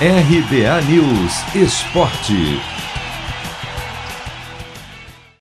RBA News Esporte.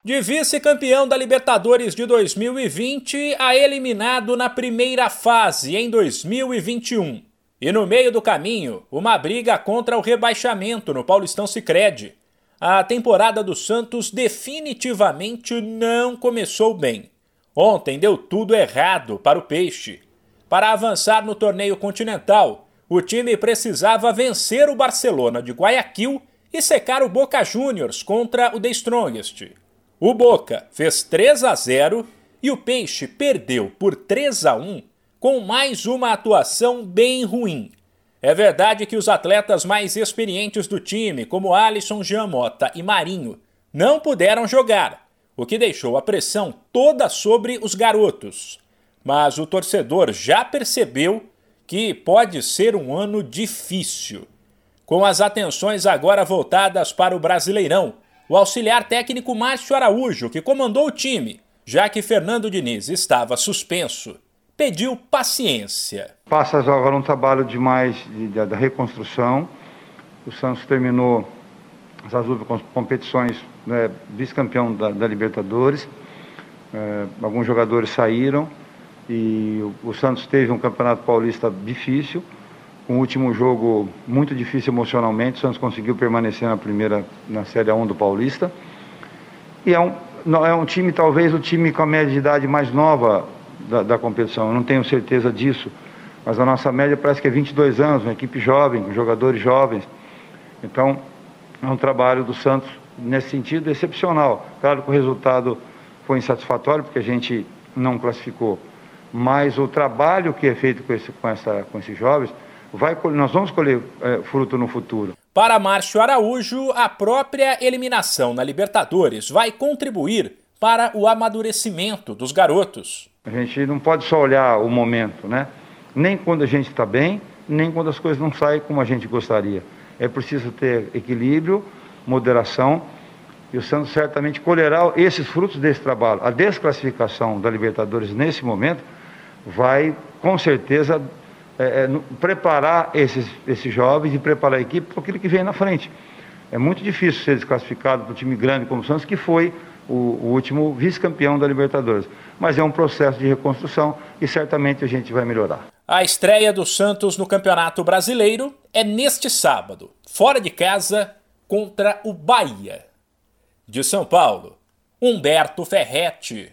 De vice-campeão da Libertadores de 2020 a eliminado na primeira fase em 2021. E no meio do caminho, uma briga contra o rebaixamento no Paulistão Sicredi. A temporada do Santos definitivamente não começou bem. Ontem deu tudo errado para o Peixe. Para avançar no torneio continental, o time precisava vencer o Barcelona de Guayaquil e secar o Boca Juniors contra o The Strongest. O Boca fez 3 a 0 e o Peixe perdeu por 3 a 1 com mais uma atuação bem ruim. É verdade que os atletas mais experientes do time, como Alisson, Giamota e Marinho, não puderam jogar, o que deixou a pressão toda sobre os garotos. Mas o torcedor já percebeu que pode ser um ano difícil. Com as atenções agora voltadas para o Brasileirão, o auxiliar técnico Márcio Araújo, que comandou o time, já que Fernando Diniz estava suspenso, pediu paciência. Passa agora um trabalho de mais da reconstrução. O Santos terminou as últimas competições né, vice-campeão da, da, Libertadores. É, alguns jogadores saíram e o, o Santos teve um campeonato paulista difícil, um último jogo muito difícil emocionalmente. O Santos conseguiu permanecer na primeira, na Série 1 do Paulista. E é um, é um time, talvez o time com a média de idade mais nova da, da competição. Eu não tenho certeza disso, mas a nossa média parece que é 22 anos, uma equipe jovem, com jogadores jovens. Então, é um trabalho do Santos nesse sentido excepcional. Claro que o resultado foi insatisfatório, porque a gente não classificou mas o trabalho que é feito com, esse, com, essa, com esses jovens, vai, nós vamos colher é, fruto no futuro. Para Márcio Araújo, a própria eliminação na Libertadores vai contribuir para o amadurecimento dos garotos. A gente não pode só olhar o momento, né? Nem quando a gente está bem, nem quando as coisas não saem como a gente gostaria. É preciso ter equilíbrio, moderação e o Santos certamente colherá esses frutos desse trabalho. A desclassificação da Libertadores nesse momento vai com certeza é, é, preparar esses, esses jovens e preparar a equipe para aquilo que vem na frente. É muito difícil ser desclassificado para um time grande como o Santos, que foi o, o último vice-campeão da Libertadores. Mas é um processo de reconstrução e certamente a gente vai melhorar. A estreia do Santos no Campeonato Brasileiro é neste sábado, fora de casa, contra o Bahia. De São Paulo, Humberto Ferretti.